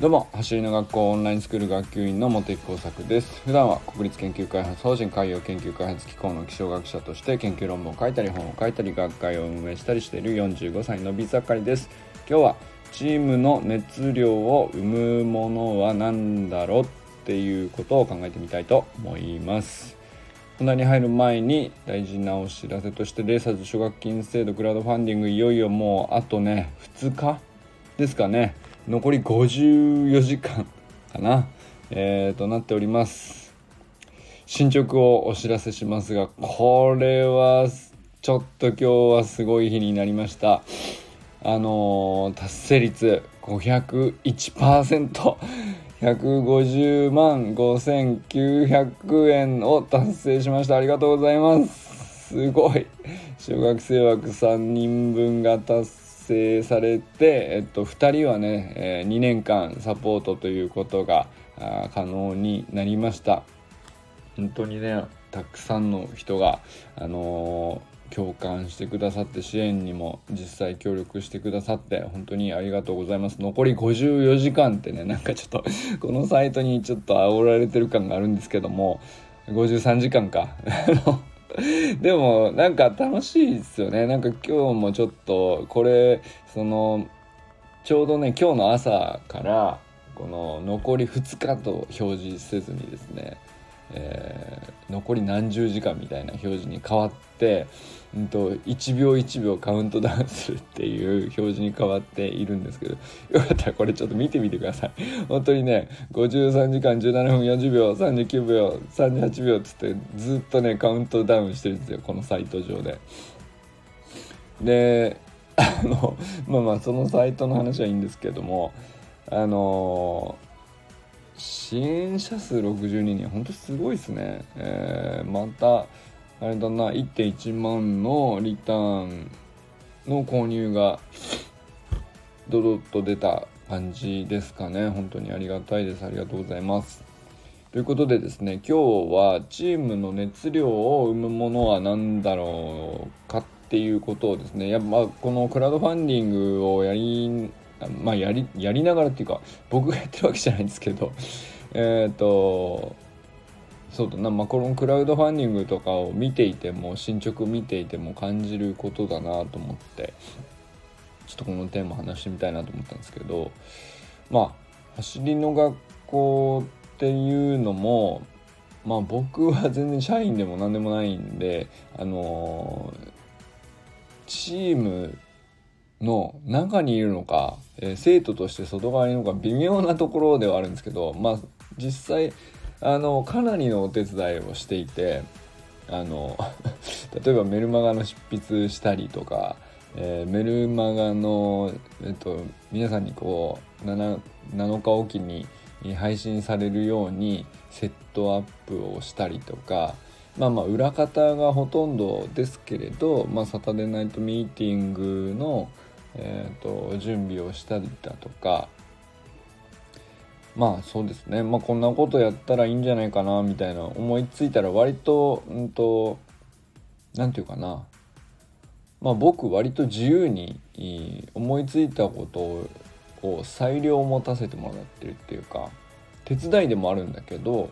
どうも走りの学校オンラインスクール学級委員の茂木耕作です。普段は国立研究開発法人海洋研究開発機構の気象学者として研究論文を書いたり本を書いたり学会を運営したりしている45歳の美盛りです。今日はチームの熱量を生むものは何だろうっていうことを考えてみたいと思います。本題に入る前に大事なお知らせとしてレーサーズ奨学金制度クラウドファンディングいよいよもうあとね2日ですかね。残り54時間かな、えー、となっております。進捗をお知らせしますがこれはちょっと今日はすごい日になりました。あのー、達成率501% 150万5900円を達成しました。ありがとうございます。すごい。小学生枠3人分が達成。されて、えっと、2人はね、え、2年間サポートということが可能になりました。本当にねたくさんの人が、あのー、共感してくださって支援にも実際協力してくださって本当にありがとうございます。残り54時間ってねなんかちょっと このサイトにちょっと煽られてる感があるんですけども53時間か。でもなんか楽しいですよね。なんか今日もちょっとこれそのちょうどね今日の朝からこの残り2日と表示せずにですねえー、残り何十時間みたいな表示に変わって、うんと、1秒1秒カウントダウンするっていう表示に変わっているんですけど よかったらこれちょっと見てみてください。本当にね53時間17分40秒39秒38秒っつってずっとねカウントダウンしてるんですよこのサイト上で。であのまあまあそのサイトの話はいいんですけどもあの支援者数62人本当すごいですね、えー、またあれだな1.1万のリターンの購入がドドッと出た感じですかね。本当にありがたいです。ありがとうございます。ということでですね今日はチームの熱量を生むものは何だろうかっていうことをですねやっぱこのクラウドファンディングをやりまあやりやりながらっていうか僕がやってるわけじゃないんですけどえっ、とそうだな、まあ、このクラウドファンディングとかを見ていても進捗見ていても感じることだなと思ってちょっとこのテーマ話してみたいなと思ったんですけどまあ走りの学校っていうのもまあ僕は全然社員でも何でもないんであのチームの中にいるのか、えー、生徒として外側にいるのか微妙なところではあるんですけどまあ実際あのかなりのお手伝いをしていてあの 例えばメルマガの執筆したりとか、えー、メルマガの、えっと、皆さんにこう 7, 7日おきに配信されるようにセットアップをしたりとかまあまあ裏方がほとんどですけれど、まあ、サタデーナイトミーティングの、えーと、準備をしたりだとかまあそうですね、まあ、こんなことやったらいいんじゃないかなみたいな思いついたら割とうんと何て言うかな。まあ僕割と自由に思いついたことを裁量を持たせてもらってるっていうか手伝いでもあるんだけど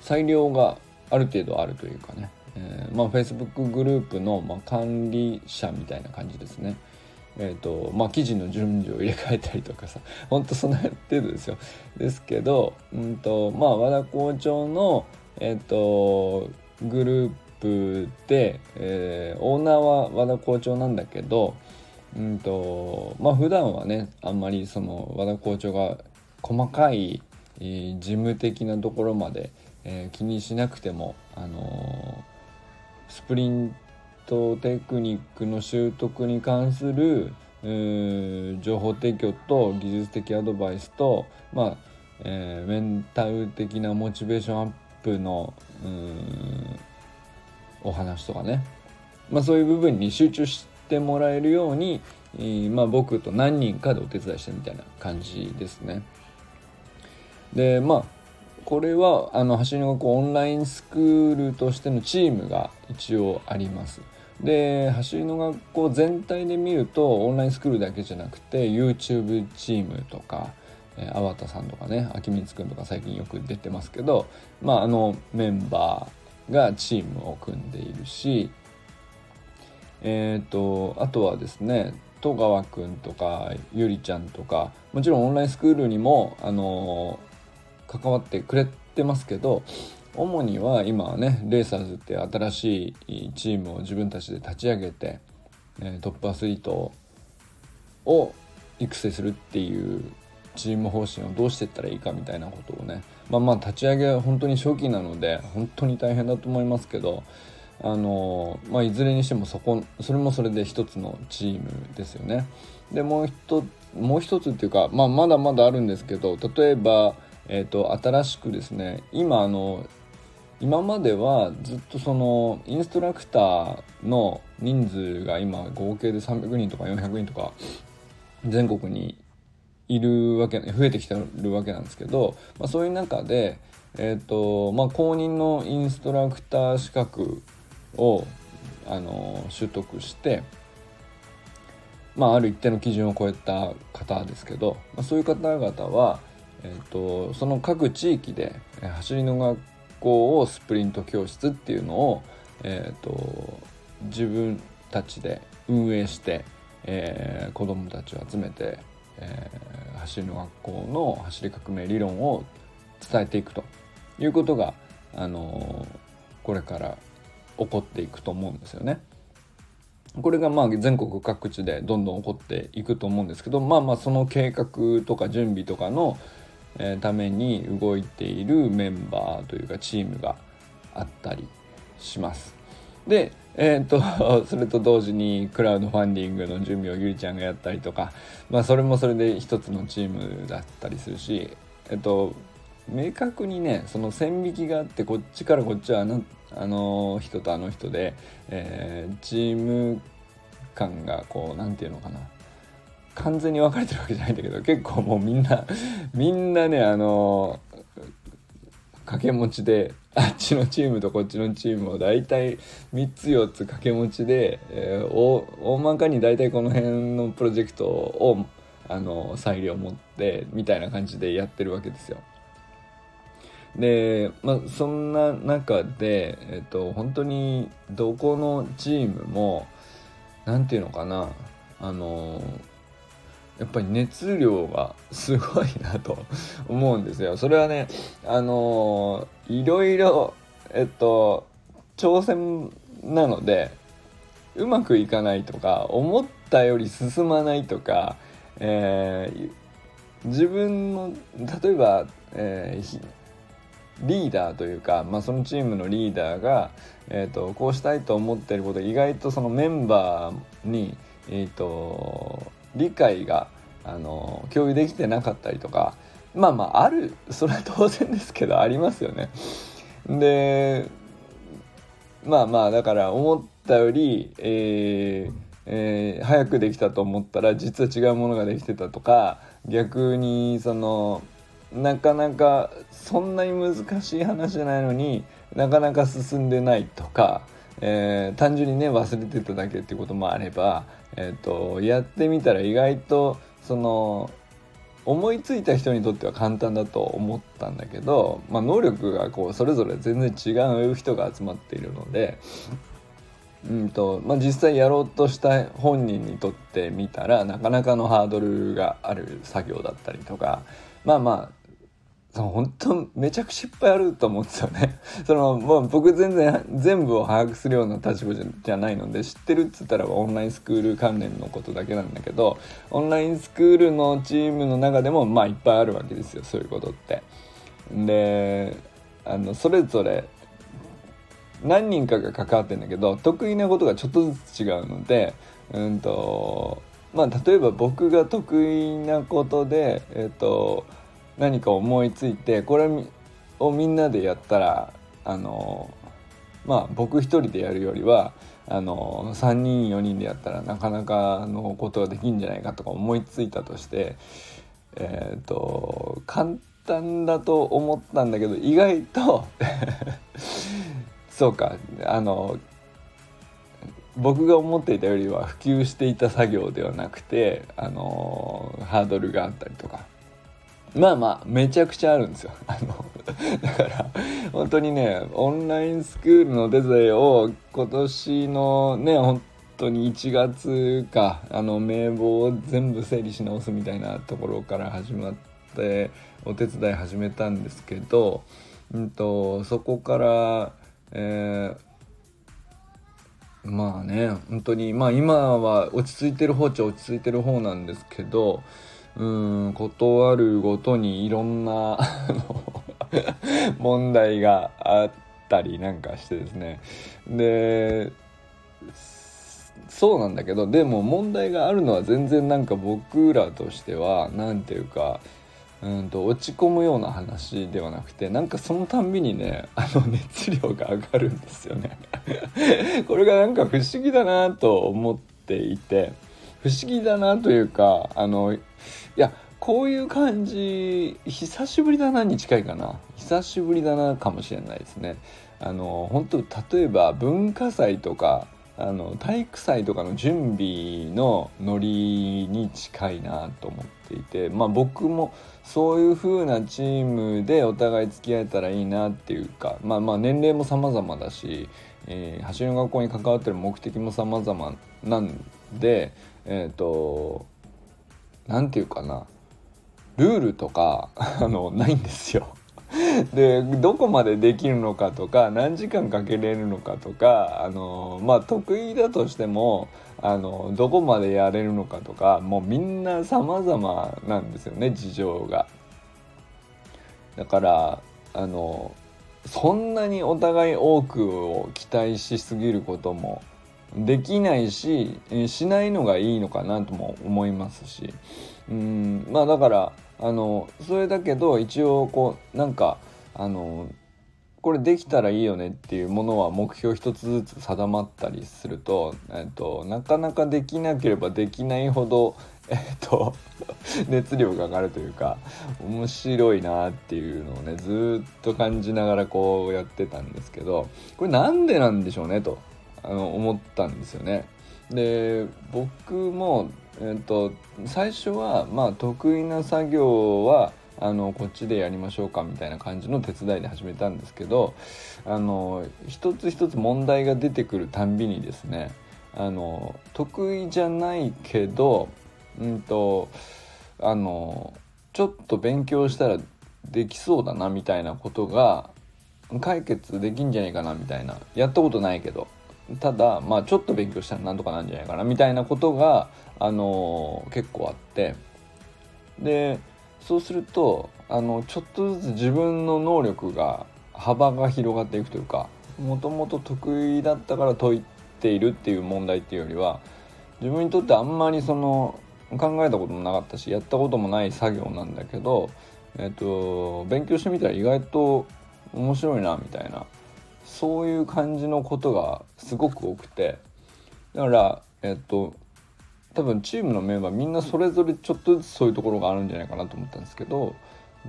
裁量がある程度あるというかね。えー、まあ Facebook グループの、ま、管理者みたいな感じですね。えーとまあ、記事の順序を入れ替えたりとかさほんとその程度ですよ。ですけど、うんとまあ、和田校長の、えーと、グループで、えー、オーナーは和田校長なんだけど、うんとまあ普段はねあんまりその和田校長が細かい、えー、事務的なところまで、えー、気にしなくても、あのスプリントテクニックの習得に関する情報提供と技術的アドバイスと、まあえー、メンタル的なモチベーションアップのお話とかね、まあ、そういう部分に集中してもらえるように、えー、まあ、僕と何人かでお手伝いしてみたいな感じですね。でまあこれはあの走りの学校オンラインスクールとしてのチームが一応あります。で走りの学校全体で見るとオンラインスクールだけじゃなくて YouTube チームとか、えー、粟田さんとかね秋光くんとか最近よく出てますけど、まあ、あのメンバーがチームを組んでいるしえっ、ー、とあとはですね戸川くんとかゆりちゃんとかもちろんオンラインスクールにも、あの関わってくれてますけど主には今はねレーサーズって新しいチームを自分たちで立ち上げて、えトップアスリートを育成するっていうチーム方針をどうしていったらいいかみたいなことをねまあまあ立ち上げは本当に初期なので本当に大変だと思いますけどあのまあ、いずれにしてもそこそれもそれで一つのチームですよね。でもう一もう一つっていうか、まあ、まだまだあるんですけど例えば、えーと、新しくですね今あの今まではずっとそのインストラクターの人数が今合計で300人とか400人とか全国にいるわけ増えてきてるわけなんですけど、まあ、そういう中で、えーとまあ、公認のインストラクター資格をあの習得して、まあ、ある一定の基準を超えた方ですけど、まあ、そういう方々は、えーと、その各地域で走りの学校をスプリント教室っていうのを、えーと、自分たちで運営して、えー、子どもたちを集めて、えー、走りの学校の走り革命理論を伝えていくということが、あのー、これから起こっていくと思うんですよね。これがまあ全国各地でどんどん起こっていくと思うんですけどまあまあその計画とか準備とかの、ために動いているメンバーというかチームがあったりします。で、えーと、それと同時にクラウドファンディングの準備をゆりちゃんがやったりとか、まあ、それもそれで一つのチームだったりするし、えっと、明確にねその線引きがあってこっちからこっちはあのあの人とあの人で、えー、チーム感がこう何て言うのかな完全に分かれてるわけじゃないんだけど結構もうみんな みんなねあの掛け持ちであっちのチームとこっちのチームを大体3つ4つ掛け持ちで、えー、大まかに大体この辺のプロジェクトをあの裁量を持ってみたいな感じでやってるわけですよ。で、まあ、そんな中で、えっと、本当にどこのチームも何て言うのかなあのやっぱり熱量がすごいなと 思うんですよ。それはねあのいろいろえっと挑戦なのでうまくいかないとか思ったより進まないとか、えー、自分の例えば、えー、リーダーというか、まあ、そのチームのリーダーが、えーと、こうしたいと思っていること意外とそのメンバーに、えーと、理解があの共有できてなかったりとかまあまああるそれは当然ですけどありますよね。でまあまあだから思ったより、えーえー、早くできたと思ったら実は違うものができてたとか逆にそのなかなかそんなに難しい話じゃないのになかなか進んでないとか、えー、単純にね忘れてただけっていうこともあれば、えーと、やってみたら意外とその思いついた人にとっては簡単だと思ったんだけど、まあ、能力がこうそれぞれ全然違う人が集まっているので。うんとまあ、実際やろうとした本人にとってみたらなかなかのハードルがある作業だったりとかまあまあその本当めちゃくちゃいっぱいあると思うんですよね。そのまあ、僕全然全部を把握するような立場じゃないので知ってるっつったらオンラインスクール関連のことだけなんだけどオンラインスクールのチームの中でもまあいっぱいあるわけですよそういうことって。であのそれぞれ何人かが関わってんだけど得意なことがちょっとずつ違うのでうんとまあ例えば僕が得意なことでえっ、と何か思いついてこれをみんなでやったらあのまあ僕一人でやるよりはあの3人4人でやったらなかなかのことができんじゃないかとか思いついたとしてえっ、ー、と簡単だと思ったんだけど意外と そうかあの僕が思っていたよりは普及していた作業ではなくてあのハードルがあったりとか。まあまあめちゃくちゃあるんですよ。あのだから本当にねオンラインスクールのデザインを今年のね本当に1月かあの名簿を全部整理し直すみたいなところから始まってお手伝い始めたんですけど、うんと、そこから、えー、まあね本当にまあ今は落ち着いてる方っちゃ落ち着いてる方なんですけどうん断るごとにいろんな問題があったりなんかしてですね。でそうなんだけどでも問題があるのは全然なんか僕らとしては何ていうかうんと落ち込むような話ではなくてなんかそのたんびにねあの熱量が上がるんですよね。これがなんか不思議だなと思っていて不思議だなというかあのいやこういう感じ久しぶりだなに近いかな。久しぶりだなかもしれないですね。あの本当例えば文化祭とかあの体育祭とかの準備のノリに近いなと思っていてまあ僕もそういう風なチームでお互い付き合えたらいいなっていうかまあまあ年齢も様々だし、えー、走りの学校に関わってる目的も様々なんでえっ、ー、と何て言うかなルールとか あのないんですよ。でどこまでできるのかとか何時間かけれるのかとかあのまあ得意だとしてもあのどこまでやれるのかとかもうみんな様々なんですよね事情が。だからあのそんなにお互い多くを期待しすぎることもできないしえしないのがいいのかなとも思いますし。うんまあだからあのそれだけど一応こうなんかあのこれできたらいいよねっていうものは目標一つずつ定まったりすると、えっと、なかなかできなければできないほど、えっと、熱量が上がるというか面白いなっていうのをねずっと感じながらこうやってたんですけどこれなんでなんでしょうねと。あの思ったんですよね。で僕もえーと、最初はまあ得意な作業はあのこっちでやりましょうかみたいな感じの手伝いで始めたんですけどあの一つ一つ問題が出てくるたんびにですねあの得意じゃないけどうんとあのちょっと勉強したらできそうだなみたいなことが解決できんじゃないかなみたいなやったことないけどただまあちょっと勉強したらなんとかなんじゃないかなみたいなことがあの結構あってでそうするとあのちょっとずつ自分の能力が幅が広がっていくというかもともと得意だったから解いているっていう問題っていうよりは自分にとってあんまりその考えたこともなかったしやったこともない作業なんだけど、えっと、勉強してみたら意外と面白いなみたいなそういう感じのことがすごく多くて。だからえっと多分チームのメンバーみんなそれぞれちょっとずつそういうところがあるんじゃないかなと思ったんですけど、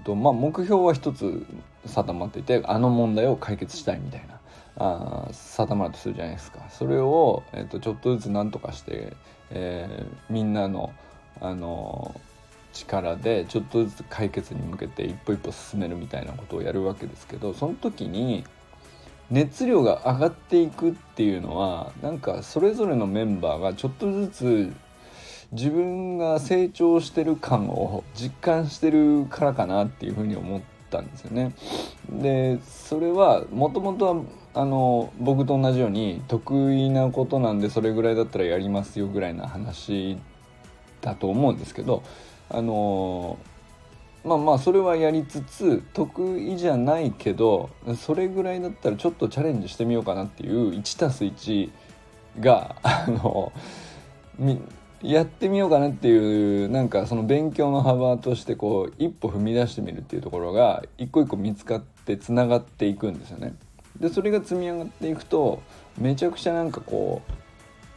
とまあ、目標は一つ定まっていてあの問題を解決したいみたいなあ定まるとするじゃないですか。それを、えー、とちょっとずつ何とかして、えー、みんなの、あの力でちょっとずつ解決に向けて一歩一歩進めるみたいなことをやるわけですけどその時に熱量が上がっていくっていうのはなんかそれぞれのメンバーがちょっとずつ自分が成長してる感を実感してるからかなっていうふうに思ったんですよね。でそれはもともとはあの僕と同じように得意なことなんでそれぐらいだったらやりますよぐらいな話だと思うんですけどあのまあまあそれはやりつつ得意じゃないけどそれぐらいだったらちょっとチャレンジしてみようかなっていう 1+1 があのやってみようかなっていうなんかその勉強の幅としてこう一歩踏み出してみるっていうところが一個一個見つかってつながっていくんですよね。でそれが積み上がっていくとめちゃくちゃなんかこう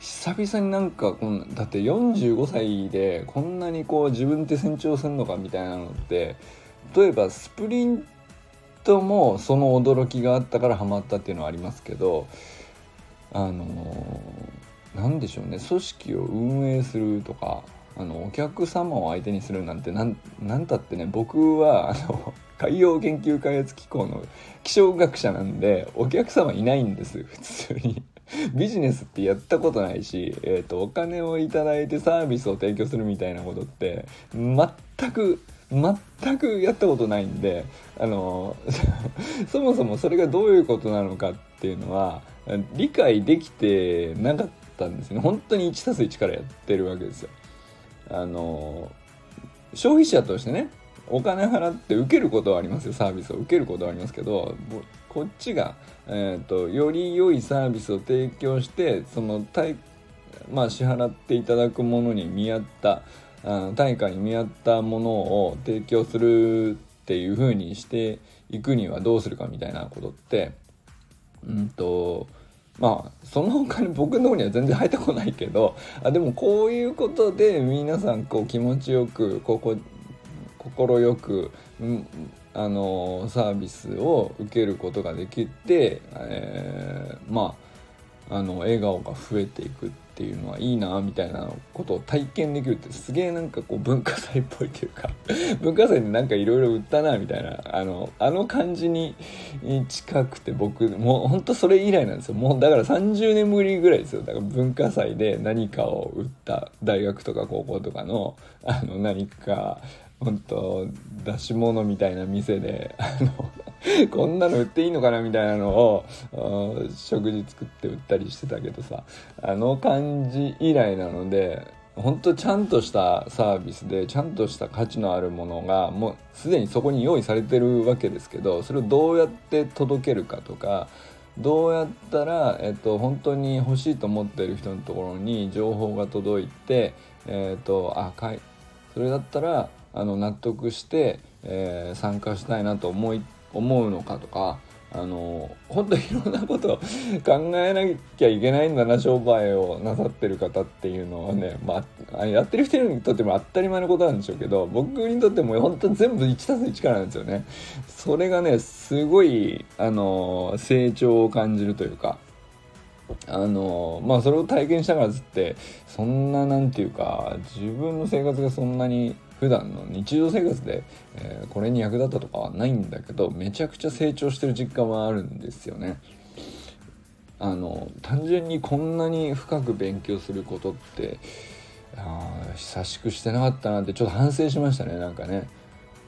久々になんかこんだって45歳でこんなにこう自分って成長するのかみたいなのって例えばスプリントもその驚きがあったからハマったっていうのはありますけどあの何でしょうね組織を運営するとかあのお客様を相手にするなんてなんなんたってね僕はあの 海洋研究開発機構の気象学者なんでお客様いないんです普通に。ビジネスってやったことないし、えーと、お金を頂いてサービスを提供するみたいなことって全く全くやったことないんであの そもそもそれがどういうことなのかっていうのは理解できてなかったんですね本当に 1+1 からやってるわけですよ。あの消費者としてねお金払って受けることはありますよサービスを。受けることはありますけどこっちが、えーと、より良いサービスを提供してその対、まあ、支払っていただくものに見合った対価に見合ったものを提供するっていう風にしていくにはどうするかみたいなことってうんとまあそのお金僕の方には全然入ってこないけどあでもこういうことで皆さんこう気持ちよくここ快く、うん、あのサービスを受けることができて、えー、まああの笑顔が増えていくっていうのはいいなみたいなことを体験できるってすげえなんかこう文化祭っぽいというか 文化祭でなんかいろいろ売ったなみたいなあのあの感じに近くて僕もうほんとそれ以来なんですよ。もうだから30年ぶりぐらいですよ。だから文化祭で何かを売った大学とか高校とかのあの何か本当出し物みたいな店であのこんなの売っていいのかなみたいなのを食事作って売ったりしてたけどさあの感じ以来なので本当ちゃんとしたサービスでちゃんとした価値のあるものがもうすでにそこに用意されてるわけですけどそれをどうやって届けるかとかどうやったら、えっと、本当に欲しいと思ってる人のところに情報が届いて、えっと、あかいそれだったらあの納得して、えー、参加したいなと思い思うのかとかあの本当にいろんなことを考えなきゃいけないんだな商売をなさってる方っていうのはね、まあ、やってる人にとっても当たり前のことなんでしょうけど僕にとっても本当全部 1+1 からなんですよね。それがねすごいあの成長を感じるというか。あのまあそれを体験したからずってそんななんていうか自分の生活がそんなに普段の日常生活で、えー、これに役立ったとかはないんだけどめちゃくちゃ成長してる実感はあるんですよね。あの単純にこんなに深く勉強することってあ久しくしてなかったなってちょっと反省しましたねなんかね。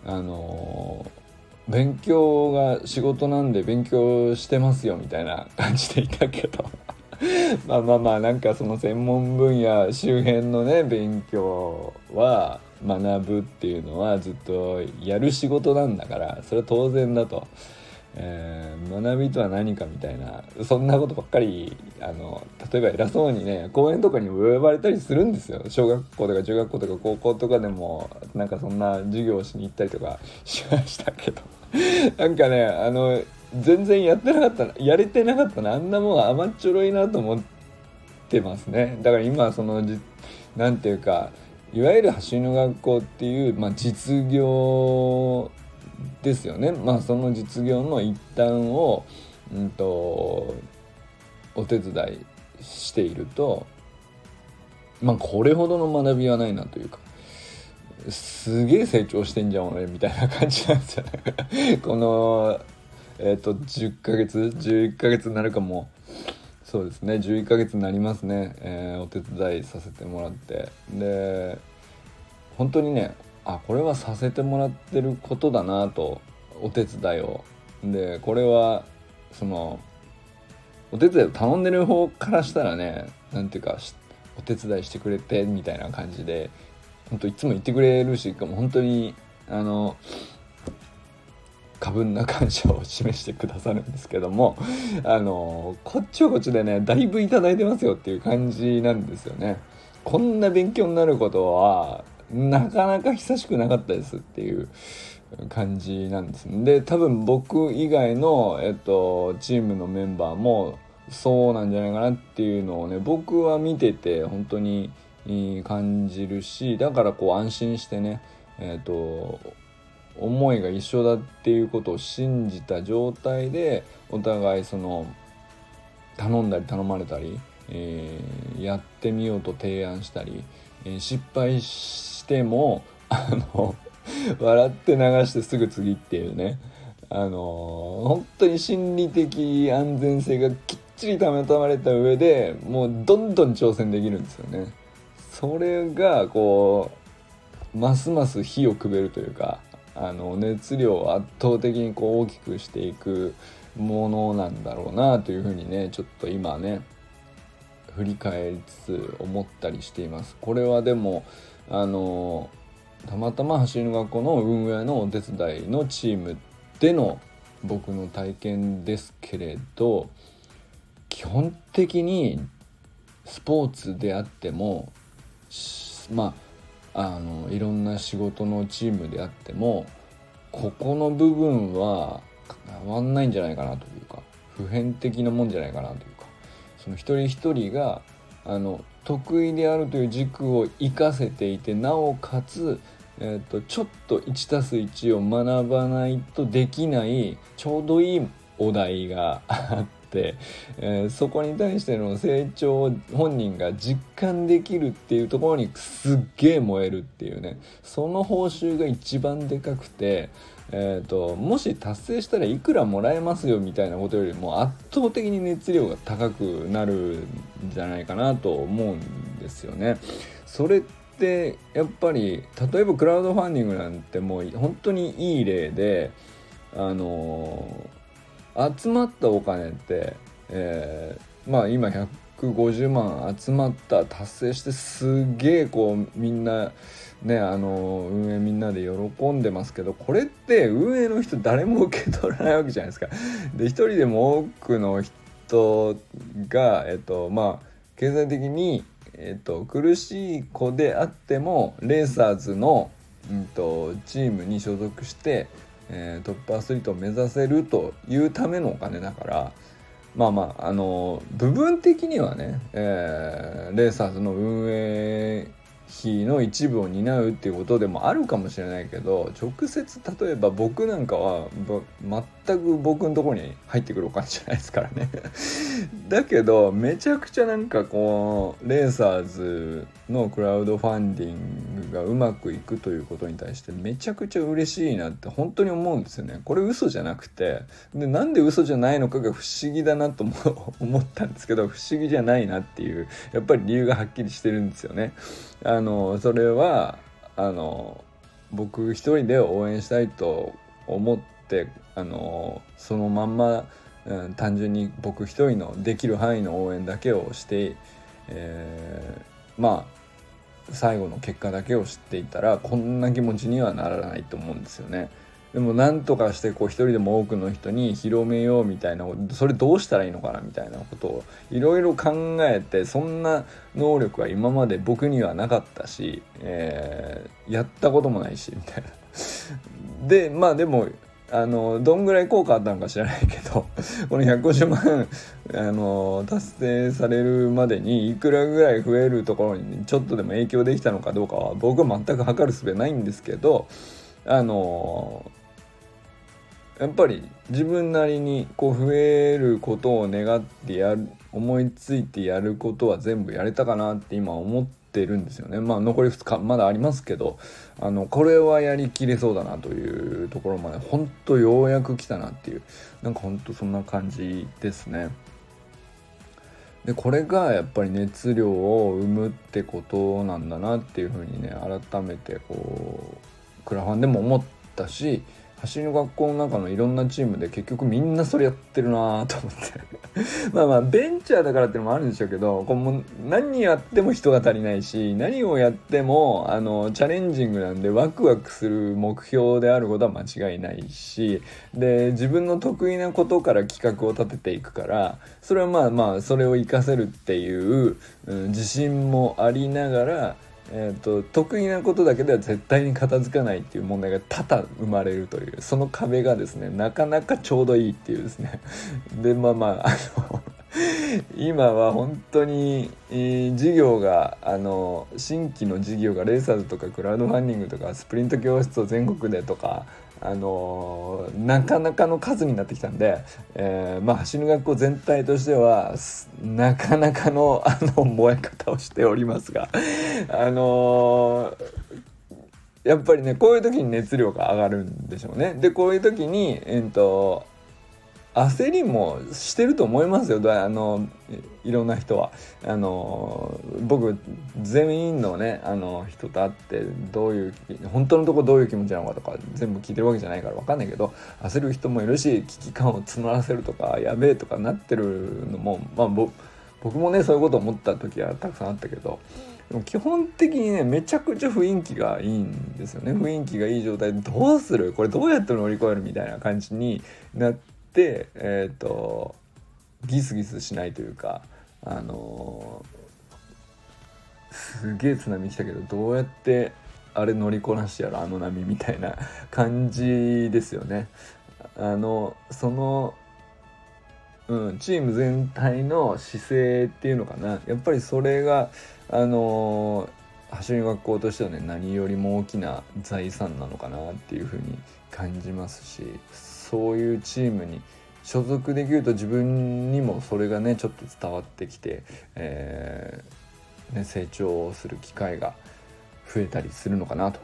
あの勉強が仕事なんで勉強してますよみたいな感じでいたけど まあまあまあなんかその専門分野周辺のね勉強は学ぶっていうのはずっとやる仕事なんだからそれは当然だと。えー、学びとは何かみたいなそんなことばっかりあの例えば偉そうにね公園とかにも呼ばれたりするんですよ。小学校とか中学校とか高校とかでもなんかそんな授業をしに行ったりとか しましたけど。なんかねあの全然やってなかったやれてなかったなあんなもん甘っちょろいなと思ってますね。だから今その何ていうかいわゆる走りの学校っていう、まあ、実業ですよね。まあその実業の一端を、うんと、お手伝いしているとまあこれほどの学びはないなというかすげえ成長してんじゃん俺みたいな感じなんですよね このえっ、ー、と10ヶ月11ヶ月になるかもそうですね。11ヶ月になりますね、えー、お手伝いさせてもらって。で本当にねあこれはさせてもらってることだなとお手伝いを。でこれはそのお手伝いを頼んでる方からしたらね何ていうかお手伝いしてくれてみたいな感じで本当いつも言ってくれるしも本当にあの過分な感謝を示してくださるんですけどもあのこっちはこっちでねだいぶ頂いてますよっていう感じなんですよね。こんな勉強になることはなかなか久しくなかったですっていう感じなんですで多分僕以外の、えっと、チームのメンバーもそうなんじゃないかなっていうのをね僕は見てて本当に感じるしだからこう安心してねえっと思いが一緒だっていうことを信じた状態でお互いその頼んだり頼まれたり、えー、やってみようと提案したり、え失敗してもあの 笑って流してすぐ次っていうねあの本当に心理的安全性がきっちり保たれた上でもうどんどん挑戦できるんですよね。それがこうますます火をくべるというかあの熱量を圧倒的にこう大きくしていくものなんだろうなというふうにねちょっと今ね振り返りつつ思ったりしています。これはでもあのたまたま走りの学校の運営のお手伝いのチームでの僕の体験ですけれど基本的にスポーツであってもまああのいろんな仕事のチームであってもここの部分は変わんないんじゃないかなというか普遍的なもんじゃないかなというかその一人一人があの得意であるという軸を生かせていてなおかつ、えーと、ちょっと 1+1 を学ばないとできないちょうどいいお題があっ、えー、そこに対しての成長を本人が実感できるっていうところにすっげえ燃えるっていうねその報酬が一番でかくてえーと、もし達成したらいくらもらえますよみたいなことよりも圧倒的に熱量が高くなるんじゃないかなと思うんですよね。それってやっぱり例えばクラウドファンディングなんてもう本当にいい例であの、集まったお金って、えー、まあ今150万集まった達成してすげえこうみんなねあの運営みんなで喜んでますけどこれって運営の人誰も受け取らないわけじゃないですか。で一人でも多くの人がえっとまあ経済的に、えっと、苦しい子であってもレーサーズの、うんと、チームに所属して、えー、トップアスリートを目指せるというためのお金だからまあまああの部分的にはね、えー、レーサーズの運営費の一部を担うっていうことでもあるかもしれないけど直接例えば僕なんかは全く僕のところに入ってくるお金じゃないですからね。だけどめちゃくちゃなんかこうレーサーズのクラウドファンディングがうまくいくということに対してめちゃくちゃ嬉しいなって本当に思うんですよね。これ嘘じゃなくてでなんで嘘じゃないのかが不思議だなと 思ったんですけど不思議じゃないなっていうやっぱり理由がはっきりしてるんですよね。あのそれはあの僕一人で応援したいと思ってあのそのまんま、うん、単純に僕一人のできる範囲の応援だけをして、えー、まあ最後の結果だけを知っていたらこんな気持ちにはならないと思うんですよね。でも何とかしてこう一人でも多くの人に広めようみたいなそれどうしたらいいのかなみたいなことをいろいろ考えてそんな能力は今まで僕にはなかったし、えー、やったこともないしみたいな。でまあでもあのどんぐらい効果あったのか知らないけど この150万あの達成されるまでにいくらぐらい増えるところにちょっとでも影響できたのかどうかは僕は全く測るすべないんですけどあのやっぱり自分なりにこう増えることを願ってやる思いついてやることは全部やれたかなって今思ってるんですよねまあ残り2日まだありますけどあのこれはやりきれそうだなというところまでほんとようやく来たなっていうなんかほんとそんな感じですね。でこれがやっぱり熱量を生むってことなんだなっていうふうにね改めてこうクラファンでも思ったし走りの学校の中のいろんなチームで結局みんなそれやってるなと思って。まあまあベンチャーだからっていうのもあるんでしょうけどこうも何やっても人が足りないし何をやってもあのチャレンジングなんでワクワクする目標であることは間違いないしで自分の得意なことから企画を立てていくからそれはまあまあそれを活かせるっていう、うん、自信もありながらえーと、得意なことだけでは絶対に片付かないっていう問題が多々生まれるというその壁がですねなかなかちょうどいいっていうですね。でまあまああの 今は本当に、えー、事業があの新規の事業がレーサーズとかクラウドファンディングとかスプリント教室を全国でとか、あの、なかなかの数になってきたんで、えー、まあ走る学校全体としてはなかなかの あの燃え方をしておりますが あのー、やっぱりねこういう時に熱量が上がるんでしょうね。でこういう時に、えーと焦りもしてると思いますよ。あのいろんな人は。あの僕全員のねあの人と会ってどういう本当のとこどういう気持ちなのかとか全部聞いてるわけじゃないから分かんないけど焦る人もいるし危機感を募らせるとかやべえとかなってるのもまあ僕もねそういうこと思った時はたくさんあったけどでも基本的にねめちゃくちゃ雰囲気がいいんですよね。雰囲気がいい状態でどうする？これどうやって乗り越える？みたいな感じになってえっ、ー、とギスギスしないというかあのー、すげえ津波来たけどどうやってあれ乗りこなしてやるあの波みたいな感じですよね。あのそのうん、チーム全体の姿勢っていうのかなやっぱりそれがあのー、走り学校としてはね何よりも大きな財産なのかなっていうふうに感じますしそういうチームに所属できると自分にもそれがねちょっと伝わってきて、えー、ね、成長する機会が増えたりするのかなと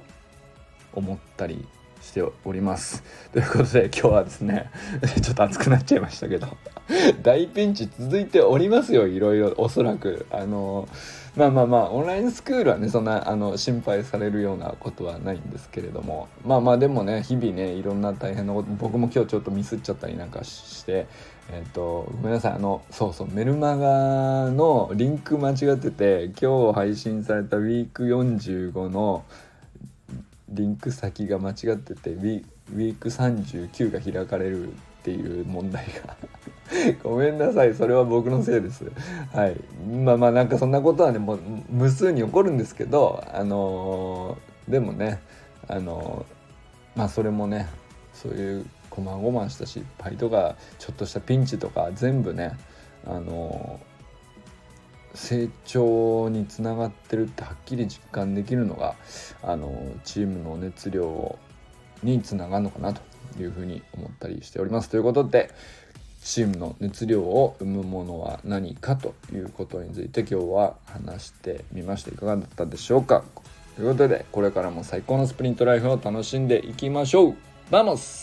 思ったりしております。ということで今日はですね ちょっと熱くなっちゃいましたけど大ピンチ続いておりますよいろいろおそらく。あのまあまあまあオンラインスクールはねそんなあの心配されるようなことはないんですけれども。まあまあでもね日々ねいろんな大変なこと僕も今日ちょっとミスっちゃったりなんかしてえっ、ー、とごめんなさいあのそうそうメルマガのリンク間違ってて今日配信されたウィーク45のリンク先が間違っててウィーク39が開かれるっていう問題が ごめんなさい。それは僕のせいです。はい。まあまあなんかそんなことはねもう無数に起こるんですけどあのー、でもねあのー、まあそれもねそういうこまごました失敗とかちょっとしたピンチとか全部ねあのー成長につながってるってはっきり実感できるのがあのチームの熱量につながるのかなというふうに思ったりしております。ということでチームの熱量を生むものは何かということについて今日は話してみましたいかがだったでしょうか。ということでこれからも最高のスプリントライフを楽しんでいきましょう。バモス。